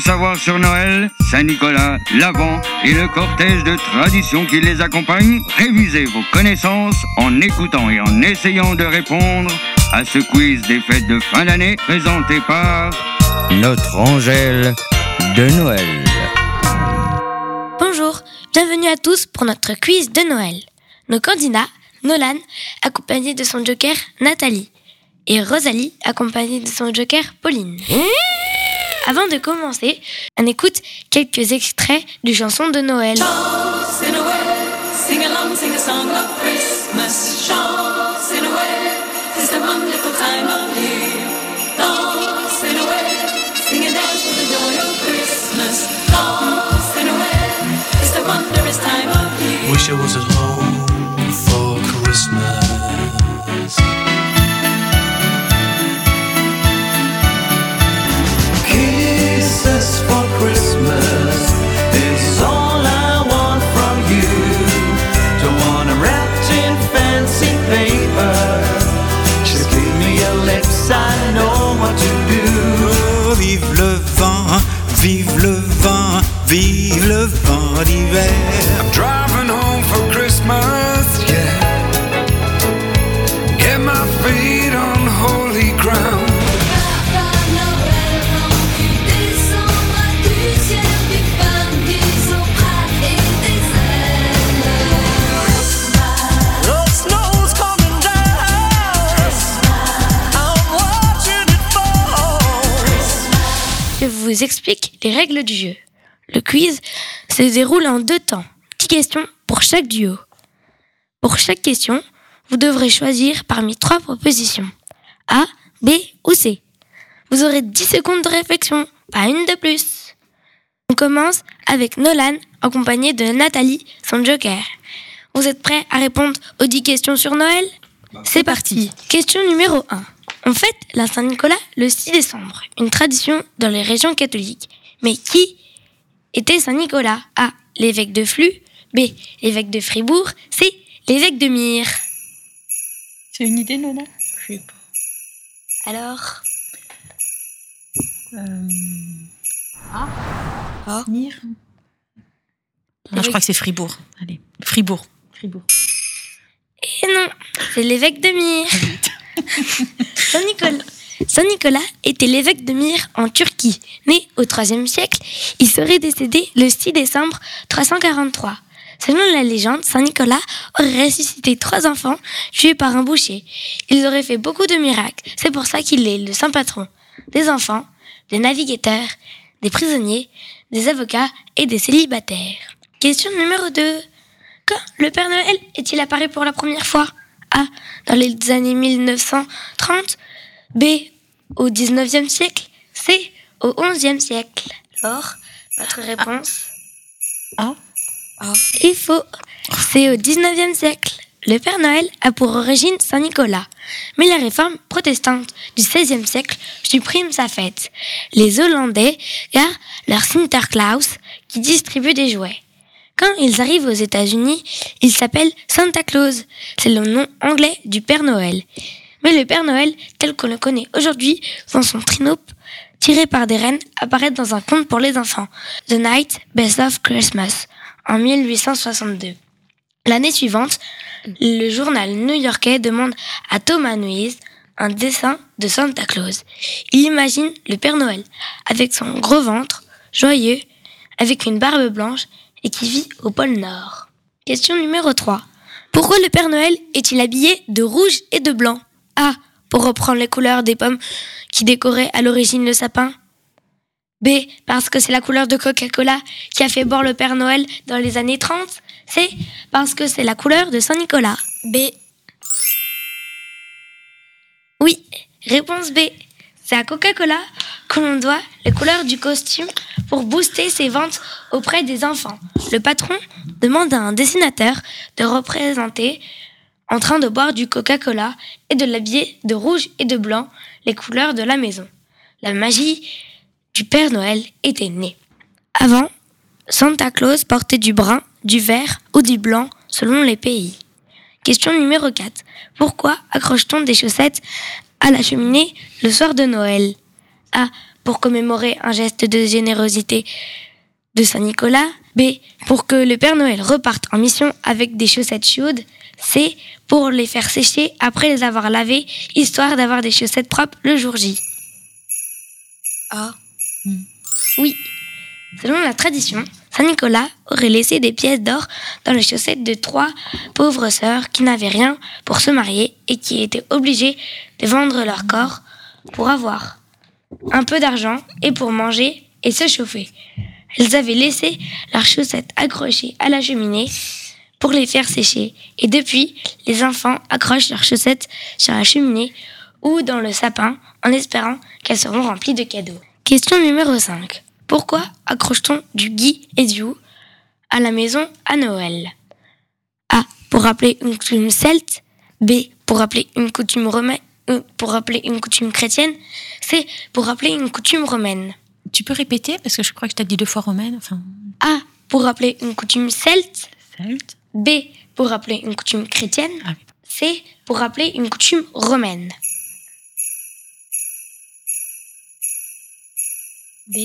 Tout savoir sur Noël, Saint-Nicolas, l'Avent et le cortège de traditions qui les accompagne Révisez vos connaissances en écoutant et en essayant de répondre à ce quiz des fêtes de fin d'année présenté par notre Angèle de Noël. Bonjour, bienvenue à tous pour notre quiz de Noël. Nos candidats, Nolan, accompagné de son joker Nathalie, et Rosalie, accompagnée de son joker Pauline. Avant de commencer, on écoute quelques extraits du chanson de Noël. Chance et Noël, sing along, sing a explique les règles du jeu. Le quiz se déroule en deux temps. 10 questions pour chaque duo. Pour chaque question, vous devrez choisir parmi trois propositions. A, B ou C. Vous aurez 10 secondes de réflexion, pas une de plus. On commence avec Nolan, accompagné de Nathalie, son joker. Vous êtes prêts à répondre aux 10 questions sur Noël? C'est parti. Question numéro 1. On fête la Saint-Nicolas le 6 décembre, une tradition dans les régions catholiques. Mais qui était Saint-Nicolas? A. L'évêque de Flux. B. L'évêque de Fribourg. C. L'évêque de Myre. C'est une idée, Nona Je sais pas. Alors, Ah Mire Non, je crois que c'est Fribourg. Allez, Fribourg. Fribourg. Et non, c'est l'évêque de Myre. Saint-Nicolas. Saint-Nicolas était l'évêque de Myre en Turquie. Né au IIIe siècle, il serait décédé le 6 décembre 343. Selon la légende, Saint-Nicolas aurait ressuscité trois enfants tués par un boucher. Ils auraient fait beaucoup de miracles. C'est pour ça qu'il est le saint patron des enfants, des navigateurs, des prisonniers, des avocats et des célibataires. Question numéro 2. Quand le Père Noël est-il apparu pour la première fois? A. Dans les années 1930. B. Au 19e siècle. C. Au 11e siècle. Alors, votre réponse A. Il faut. C'est au 19e siècle. Le Père Noël a pour origine Saint-Nicolas. Mais la réforme protestante du XVIe siècle supprime sa fête. Les Hollandais gardent leur Sinterklaas qui distribue des jouets. Quand ils arrivent aux États-Unis, ils s'appellent Santa Claus. C'est le nom anglais du Père Noël. Mais le Père Noël, tel qu'on le connaît aujourd'hui, dans son trinope, tiré par des rennes, apparaît dans un conte pour les enfants, The Night Best of Christmas, en 1862. L'année suivante, le journal new-yorkais demande à Thomas Nuise un dessin de Santa Claus. Il imagine le Père Noël avec son gros ventre, joyeux, avec une barbe blanche et qui vit au pôle Nord. Question numéro 3. Pourquoi le Père Noël est-il habillé de rouge et de blanc? A. pour reprendre les couleurs des pommes qui décoraient à l'origine le sapin B. Parce que c'est la couleur de Coca-Cola qui a fait boire le Père Noël dans les années 30 C. Parce que c'est la couleur de Saint-Nicolas B. Oui, réponse B. C'est à Coca-Cola que l'on doit les couleurs du costume pour booster ses ventes auprès des enfants. Le patron demande à un dessinateur de représenter en train de boire du Coca-Cola et de l'habiller de rouge et de blanc, les couleurs de la maison. La magie du Père Noël était née. Avant, Santa Claus portait du brun, du vert ou du blanc selon les pays. Question numéro 4. Pourquoi accroche-t-on des chaussettes à la cheminée le soir de Noël A. Pour commémorer un geste de générosité de Saint-Nicolas. B. Pour que le Père Noël reparte en mission avec des chaussettes chaudes. C. Pour les faire sécher après les avoir lavées, histoire d'avoir des chaussettes propres le jour J. A. Oui. Selon la tradition, Saint-Nicolas aurait laissé des pièces d'or dans les chaussettes de trois pauvres sœurs qui n'avaient rien pour se marier et qui étaient obligées de vendre leur corps pour avoir un peu d'argent et pour manger et se chauffer. Elles avaient laissé leurs chaussettes accrochées à la cheminée pour les faire sécher et depuis, les enfants accrochent leurs chaussettes sur la cheminée ou dans le sapin en espérant qu'elles seront remplies de cadeaux. Question numéro 5. Pourquoi accroche-t-on du gui et du hou à la maison à Noël? A. Pour rappeler une coutume celte. B. Pour rappeler une coutume romaine. Pour rappeler une coutume chrétienne. C. Pour rappeler une coutume romaine. Tu peux répéter parce que je crois que tu as dit deux fois romaine. Enfin, A. Pour rappeler une coutume celte. celte. B. Pour rappeler une coutume chrétienne. Ah oui. C. Pour rappeler une coutume romaine. B.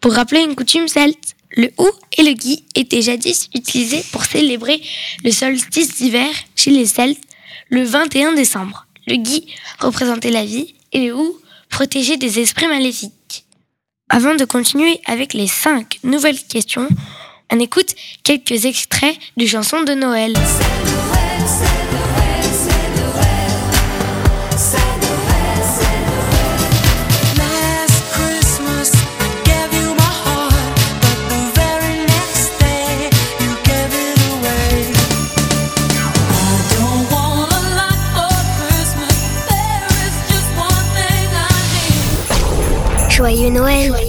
Pour rappeler une coutume celte, le hou et le gui étaient jadis utilisés pour célébrer le solstice d'hiver chez les Celtes le 21 décembre. Le gui représentait la vie et le hou protégeait des esprits maléfiques. Avant de continuer avec les cinq nouvelles questions, on écoute quelques extraits de chansons de Noël. Noël.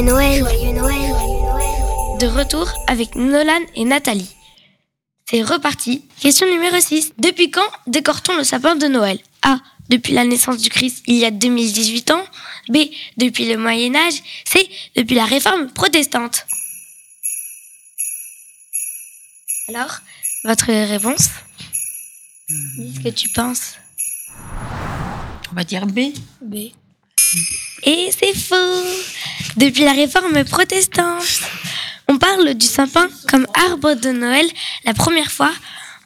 Joyeux Noël. Joyeux Noël. De retour avec Nolan et Nathalie. C'est reparti. Question numéro 6. Depuis quand décore-t-on le sapin de Noël? A. Depuis la naissance du Christ il y a 2018 ans. B. Depuis le Moyen Âge. C. Depuis la réforme protestante. Alors, votre réponse? Dis ce que tu penses? on va dire B. B. Et c'est faux Depuis la réforme protestante, on parle du sapin comme arbre de Noël la première fois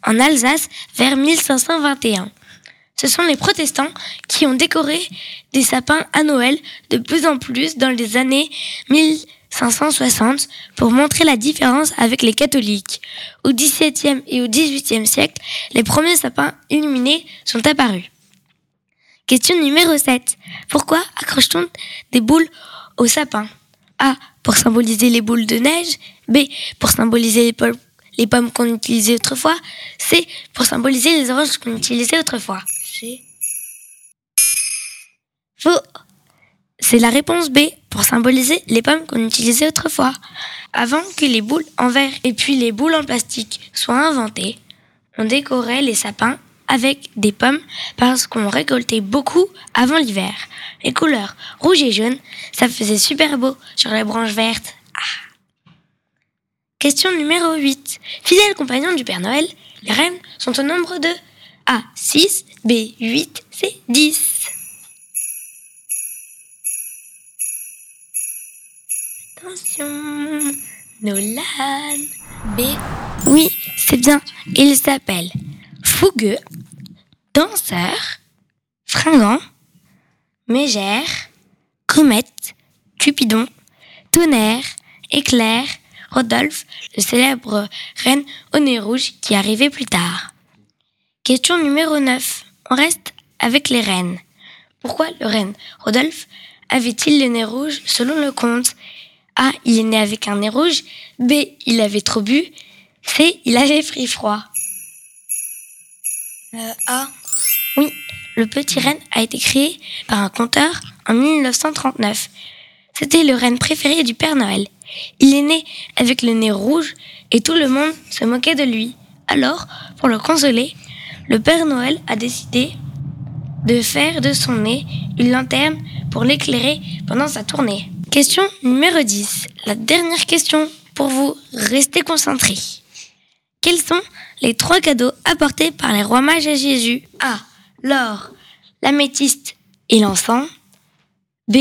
en Alsace vers 1521. Ce sont les protestants qui ont décoré des sapins à Noël de plus en plus dans les années 1560 pour montrer la différence avec les catholiques. Au XVIIe et au XVIIIe siècle, les premiers sapins illuminés sont apparus. Question numéro 7. Pourquoi accroche-t-on des boules au sapin? A. Pour symboliser les boules de neige. B. Pour symboliser les, pommes qu'on utilisait autrefois. C. Pour symboliser les oranges qu'on utilisait autrefois. Faux. C'est la réponse B. Pour symboliser les pommes qu'on utilisait autrefois. Avant que les boules en verre et puis les boules en plastique soient inventées, on décorait les sapins avec des pommes parce qu'on récoltait beaucoup avant l'hiver. Les couleurs rouge et jaune, ça faisait super beau sur les branches vertes. Ah. Question numéro 8. Fidèles compagnons du Père Noël, les rennes sont au nombre de A. 6, B. 8, C. 10. Attention, Nolan. B. Oui, c'est bien. Il s'appelle Fougueux, Danseur, Fringant, Mégère, Comète, Cupidon, Tonnerre, Éclair, Rodolphe, le célèbre reine au nez rouge qui arrivait plus tard. Question numéro 9. On reste avec les reines. Pourquoi le reine Rodolphe avait-il le nez rouge selon le conte A. Il est né avec un nez rouge. B. Il avait trop bu. C. Il avait pris froid. Euh. Oui, le petit renne a été créé par un conteur en 1939. C'était le renne préféré du Père Noël. Il est né avec le nez rouge et tout le monde se moquait de lui. Alors, pour le consoler, le Père Noël a décidé de faire de son nez une lanterne pour l'éclairer pendant sa tournée. Question numéro 10. La dernière question pour vous. Restez concentrés. Quels sont les trois cadeaux apportés par les rois mages à Jésus A. L'or, l'améthyste et l'encens. B.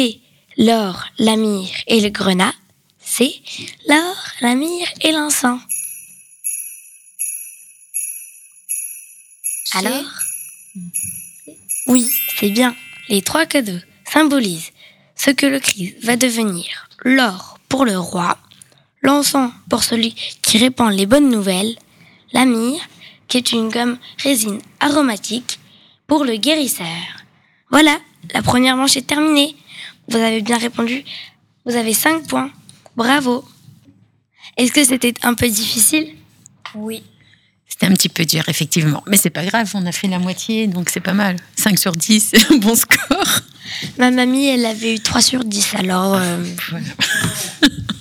L'or, la myrrhe et le grenat. C. L'or, la myrrhe et l'encens. Alors? Oui, c'est bien. Les trois cadeaux symbolisent ce que le Christ va devenir. L'or pour le roi, l'encens pour celui qui répand les bonnes nouvelles, la myrrhe, qui est une gomme résine aromatique, pour le guérisseur. Voilà, la première manche est terminée. Vous avez bien répondu. Vous avez 5 points. Bravo. Est-ce que c'était un peu difficile? Oui. C'était un petit peu dur, effectivement. Mais c'est pas grave, on a fait la moitié, donc c'est pas mal. 5 sur 10, c'est un bon score. Ma mamie, elle avait eu 3 sur 10, alors... euh, Voilà.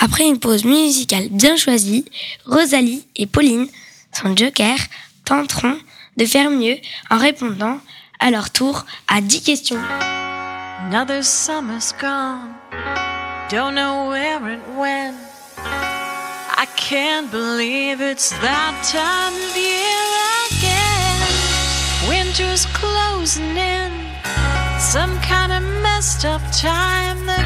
Après une pause musicale bien choisie, Rosalie et Pauline, son joker, tenteront de faire mieux en répondant à leur tour à 10 questions. Another summer's gone. Don't know where it went. I can't believe it's that time of year again. Winter's closing in. Some kind of messed up time. The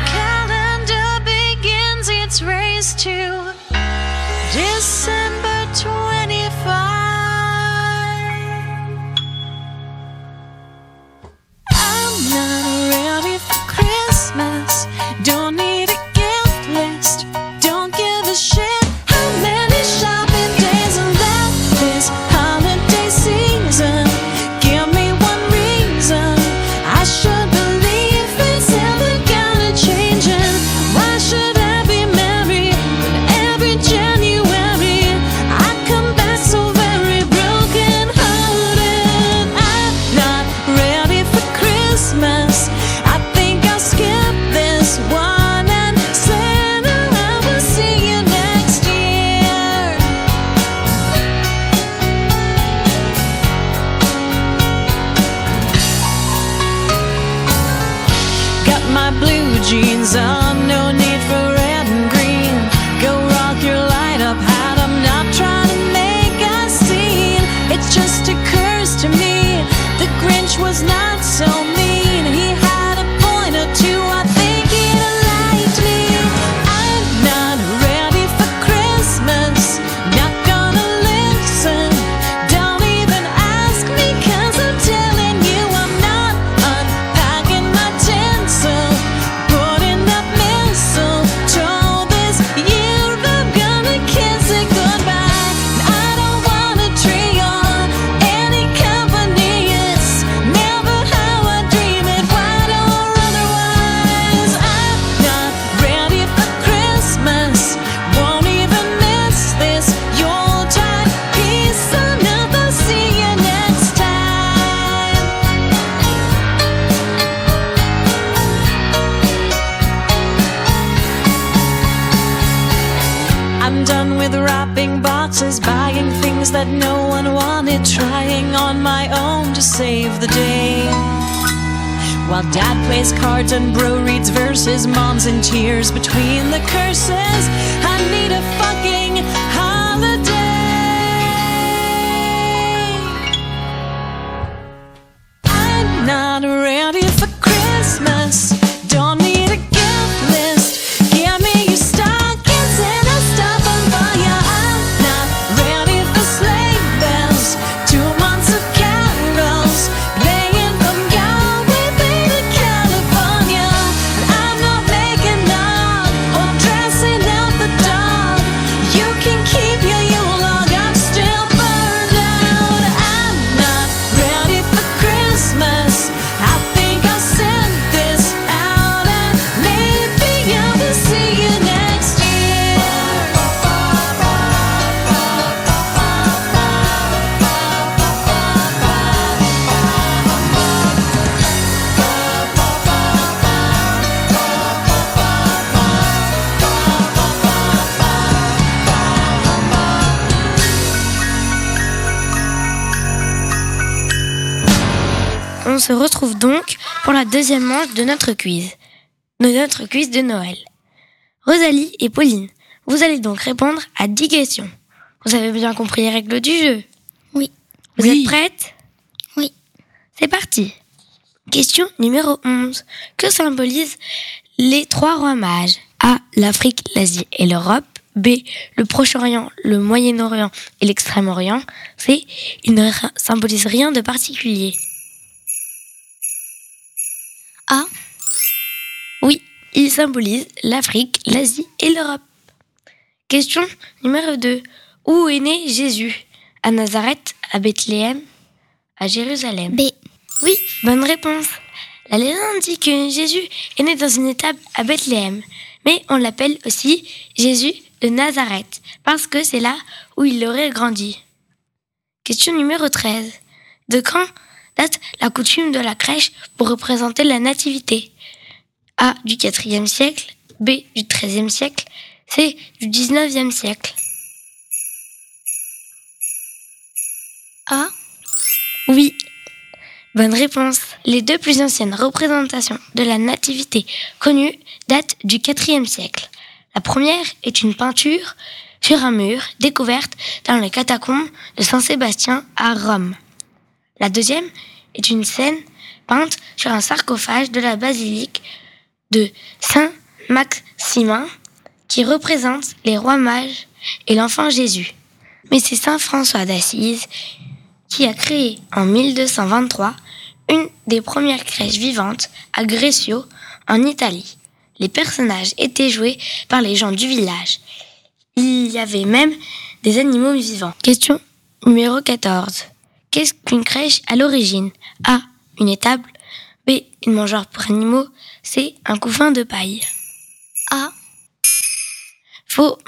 blue jeans on, no save the day. While dad plays cards and bro reads verses, mom's in tears between the curses. I need a fucking holiday. Deuxième manche de notre quiz. De notre quiz de Noël. Rosalie et Pauline, vous allez donc répondre à 10 questions. Vous avez bien compris les règles du jeu Oui. Vous êtes prêtes? Oui. C'est parti. Question numéro 11. Que symbolisent les trois rois mages? A. L'Afrique, l'Asie et l'Europe. B. Le Proche-Orient, le Moyen-Orient et l'Extrême-Orient. C. Ils ne symbolisent rien de particulier. A. Oui, ils symbolisent l'Afrique, l'Asie et l'Europe. Question numéro 2. Où est né Jésus? À Nazareth, à Bethléem, à Jérusalem? B. Oui, bonne réponse. La légende dit que Jésus est né dans une étable à Bethléem, mais on l'appelle aussi Jésus de Nazareth, parce que c'est là où il aurait grandi. Question numéro 13. De quand date la coutume de la crèche pour représenter la nativité A. Du 4e siècle, B. Du 13e siècle, C. Du 19e siècle. A? Oui. Bonne réponse. Les deux plus anciennes représentations de la nativité connues datent du IVe siècle. La première est une peinture sur un mur découverte dans les catacombes de Saint-Sébastien à Rome. La deuxième est une scène peinte sur un sarcophage de la basilique de Saint-Maximin qui représente les rois mages et l'enfant Jésus. Mais c'est Saint François d'Assise qui a créé en 1223 une des premières crèches vivantes à Greccio, en Italie. Les personnages étaient joués par les gens du village. Il y avait même des animaux vivants. Question numéro 14. Qu'est-ce qu'une crèche à l'origine? A. Une étable. B. Une mangeoire pour animaux. C. Un couffin de paille. A. Faux.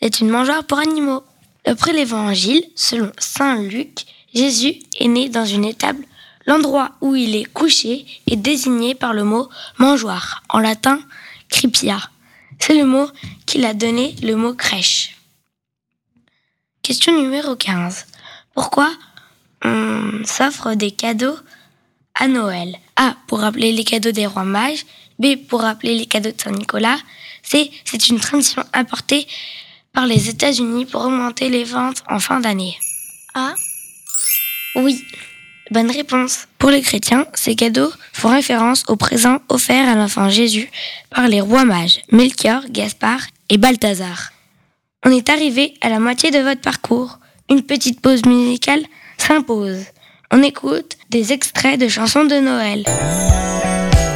C'est une mangeoire pour animaux. D'après l'évangile, selon saint Luc, Jésus est né dans une étable. L'endroit où il est couché est désigné par le mot mangeoire, en latin cripia. C'est le mot qu'il a donné le mot crèche. Question numéro 15. Pourquoi on s'offre des cadeaux à Noël A. Pour rappeler les cadeaux des rois mages. B. Pour rappeler les cadeaux de Saint-Nicolas. C. C'est une tradition importée par les États-Unis pour augmenter les ventes en fin d'année. A. Oui. Bonne réponse. Pour les chrétiens, ces cadeaux font référence aux présents offerts à l'enfant Jésus par les rois mages Melchior, Gaspard et Balthazar. On est arrivé à la moitié de votre parcours. Une petite pause musicale s'impose. On écoute des extraits de chansons de Noël.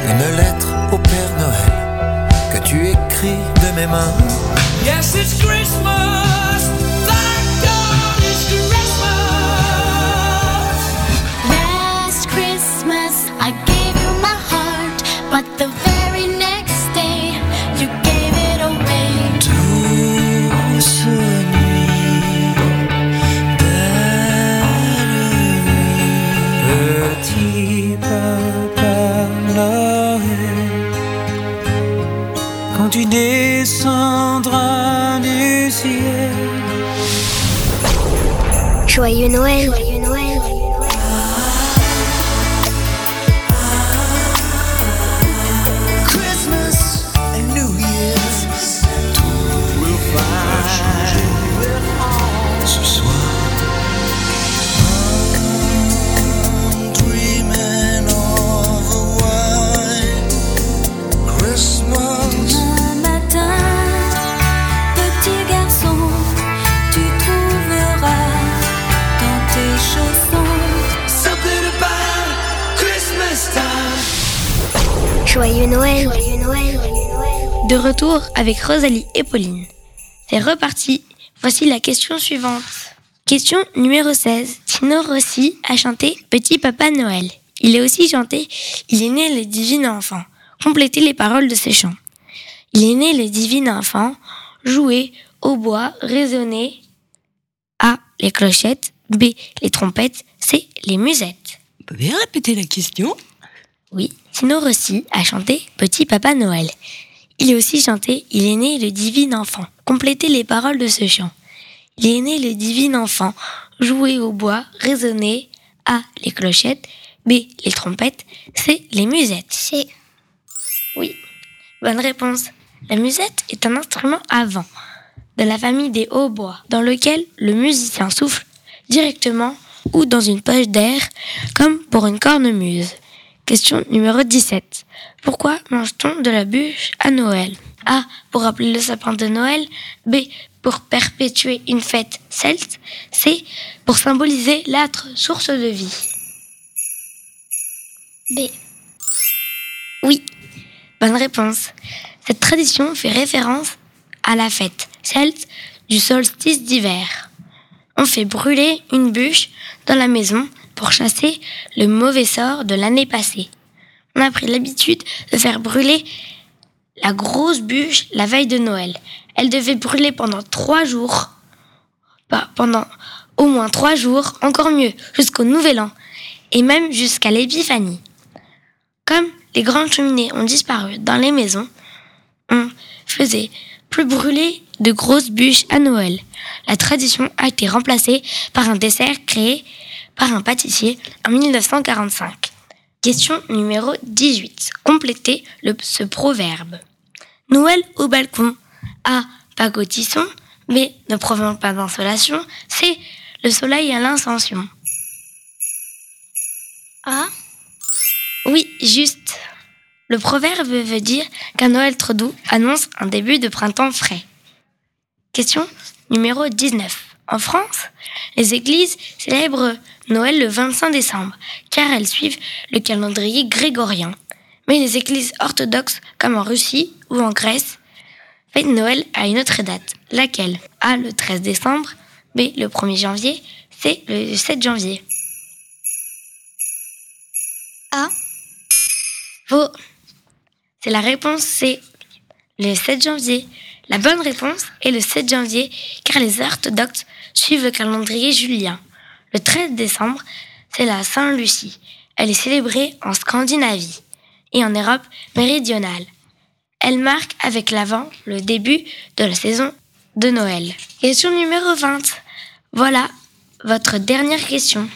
Une lettre au Père Noël que tu écris de mes mains. Yes, it's Christmas. Joyeux Noël. Joyeux Avec Rosalie et Pauline. C'est reparti. Voici la question suivante. Question numéro 16. Tino Rossi a chanté Petit Papa Noël. Il est aussi chanté Il est né le divin enfant. Complétez les paroles de ce chant. Il est né le divin enfant. Jouer au bois, résonner. A. Les clochettes. B. Les trompettes. C. Les musettes. Vous pouvez répéter la question? Oui, Tino Rossi a chanté Petit Papa Noël. Il est aussi chanté Il est né le divin enfant. Complétez les paroles de ce chant. Il est né le divin enfant. Jouer au bois, résonner. A. Les clochettes. B. Les trompettes. C. Les musettes. C. Oui, bonne réponse. La musette est un instrument à vent de la famille des hautbois dans lequel le musicien souffle directement ou dans une poche d'air comme pour une cornemuse. Question numéro 17. Pourquoi mange-t-on de la bûche à Noël? A. Pour rappeler le sapin de Noël. B. Pour perpétuer une fête celte. C. Pour symboliser l'âtre source de vie. B. Oui, bonne réponse. Cette tradition fait référence à la fête celte du solstice d'hiver. On fait brûler une bûche dans la maison pour chasser le mauvais sort de l'année passée. On a pris l'habitude de faire brûler la grosse bûche la veille de Noël. Elle devait brûler pendant trois jours. Pas pendant au moins trois jours, encore mieux, jusqu'au Nouvel An, et même jusqu'à l'Épiphanie. Comme les grandes cheminées ont disparu dans les maisons, on faisait plus brûler de grosses bûches à Noël. La tradition a été remplacée par un dessert créé par un pâtissier en 1945. Question numéro 18. Complétez le, ce proverbe. Noël au balcon. A. Pagotisson. B. Ne provoque pas d'insolation. C. Le soleil à l'incension. A. Oui, juste. Le proverbe veut dire qu'un Noël trop doux annonce un début de printemps frais. Question numéro 19. En France, les églises célèbrent Noël le 25 décembre, car elles suivent le calendrier grégorien. Mais les églises orthodoxes, comme en Russie ou en Grèce, fêtent Noël à une autre date, laquelle? A le 13 décembre, B le 1er janvier, C le 7 janvier. A. Faux. C'est la réponse C, le 7 janvier. La bonne réponse est le 7 janvier, car les orthodoxes suivent le calendrier julien. Le 13 décembre, c'est la Saint-Lucie. Elle est célébrée en Scandinavie et en Europe méridionale. Elle marque avec l'avant le début de la saison de Noël. Question numéro 20. Voilà votre dernière question.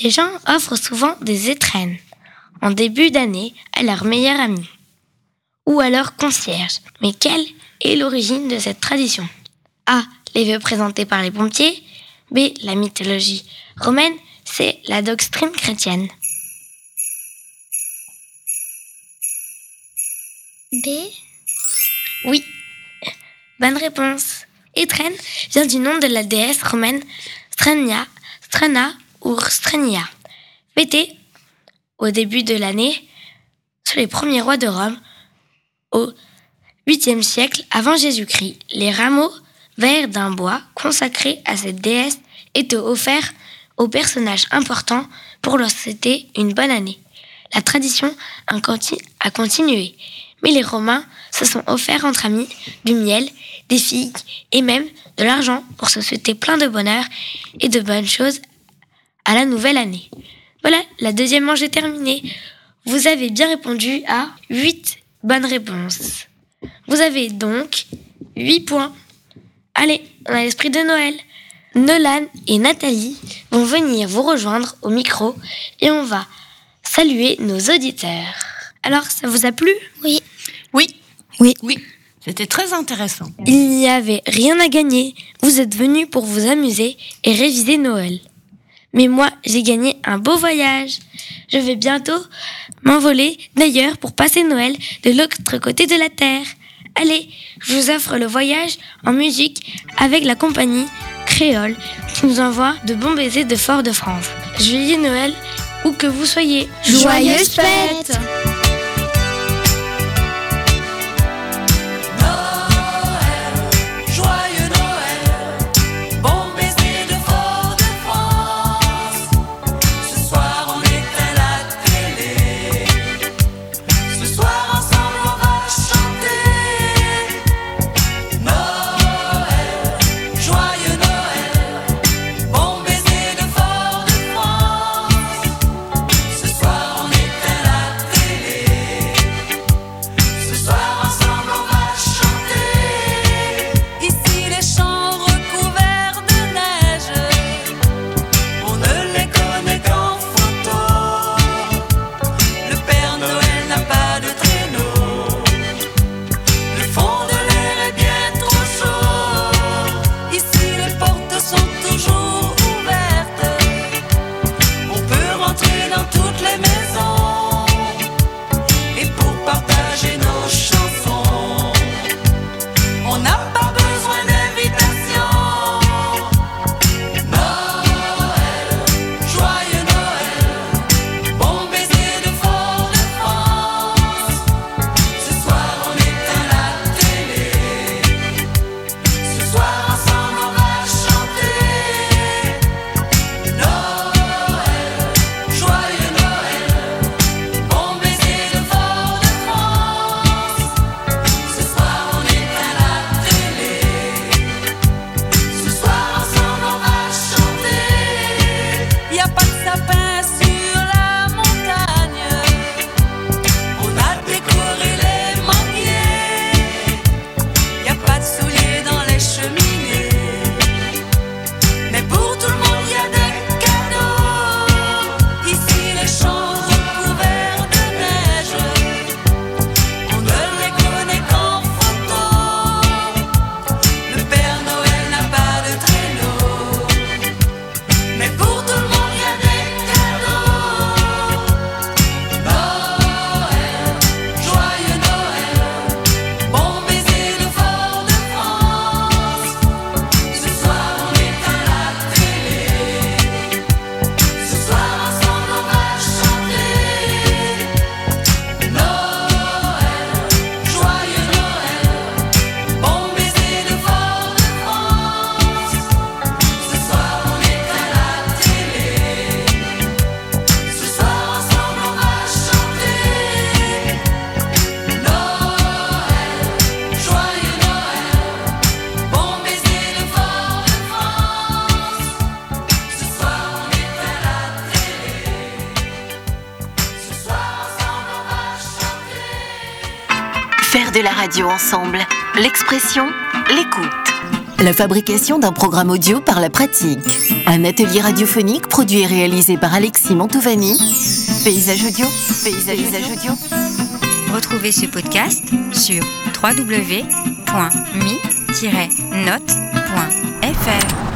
Les gens offrent souvent des étrennes en début d'année à leur meilleur ami ou à leur concierge. Mais quelle est l'origine de cette tradition? Les vœux présentés par les pompiers. B. La mythologie romaine. C. La doctrine chrétienne. B. Oui. Bonne réponse. Étrenne vient du nom de la déesse romaine Strenia, Strana ou Strenia. Fêtée au début de l'année sous les premiers rois de Rome au 8e siècle avant Jésus-Christ. Les rameaux verts d'un bois consacré à cette déesse étaient offerts aux personnages importants pour leur souhaiter une bonne année. La tradition a continué, mais les Romains se sont offerts entre amis du miel, des figues et même de l'argent pour se souhaiter plein de bonheur et de bonnes choses à la nouvelle année. Voilà, la deuxième manche est terminée. Vous avez bien répondu à 8 bonnes réponses. Vous avez donc 8 points. Allez, on a l'esprit de Noël. Nolan et Nathalie vont venir vous rejoindre au micro et on va saluer nos auditeurs. Alors, ça vous a plu? Oui. Oui. Oui. Oui. C'était très intéressant. Il n'y avait rien à gagner. Vous êtes venus pour vous amuser et réviser Noël. Mais moi, j'ai gagné un beau voyage. Je vais bientôt m'envoler d'ailleurs pour passer Noël de l'autre côté de la Terre. Allez, je vous offre le voyage en musique avec la compagnie Créole qui nous envoie de bons baisers de Fort-de-France. Joyeux Noël, où que vous soyez. Joyeuses fêtes radio ensemble. L'expression, l'écoute. La fabrication d'un programme audio par la pratique. Un atelier radiophonique produit et réalisé par Alexis Mantovani. Paysage audio. Paysage, audio. Retrouvez ce podcast sur www.mi-note.fr.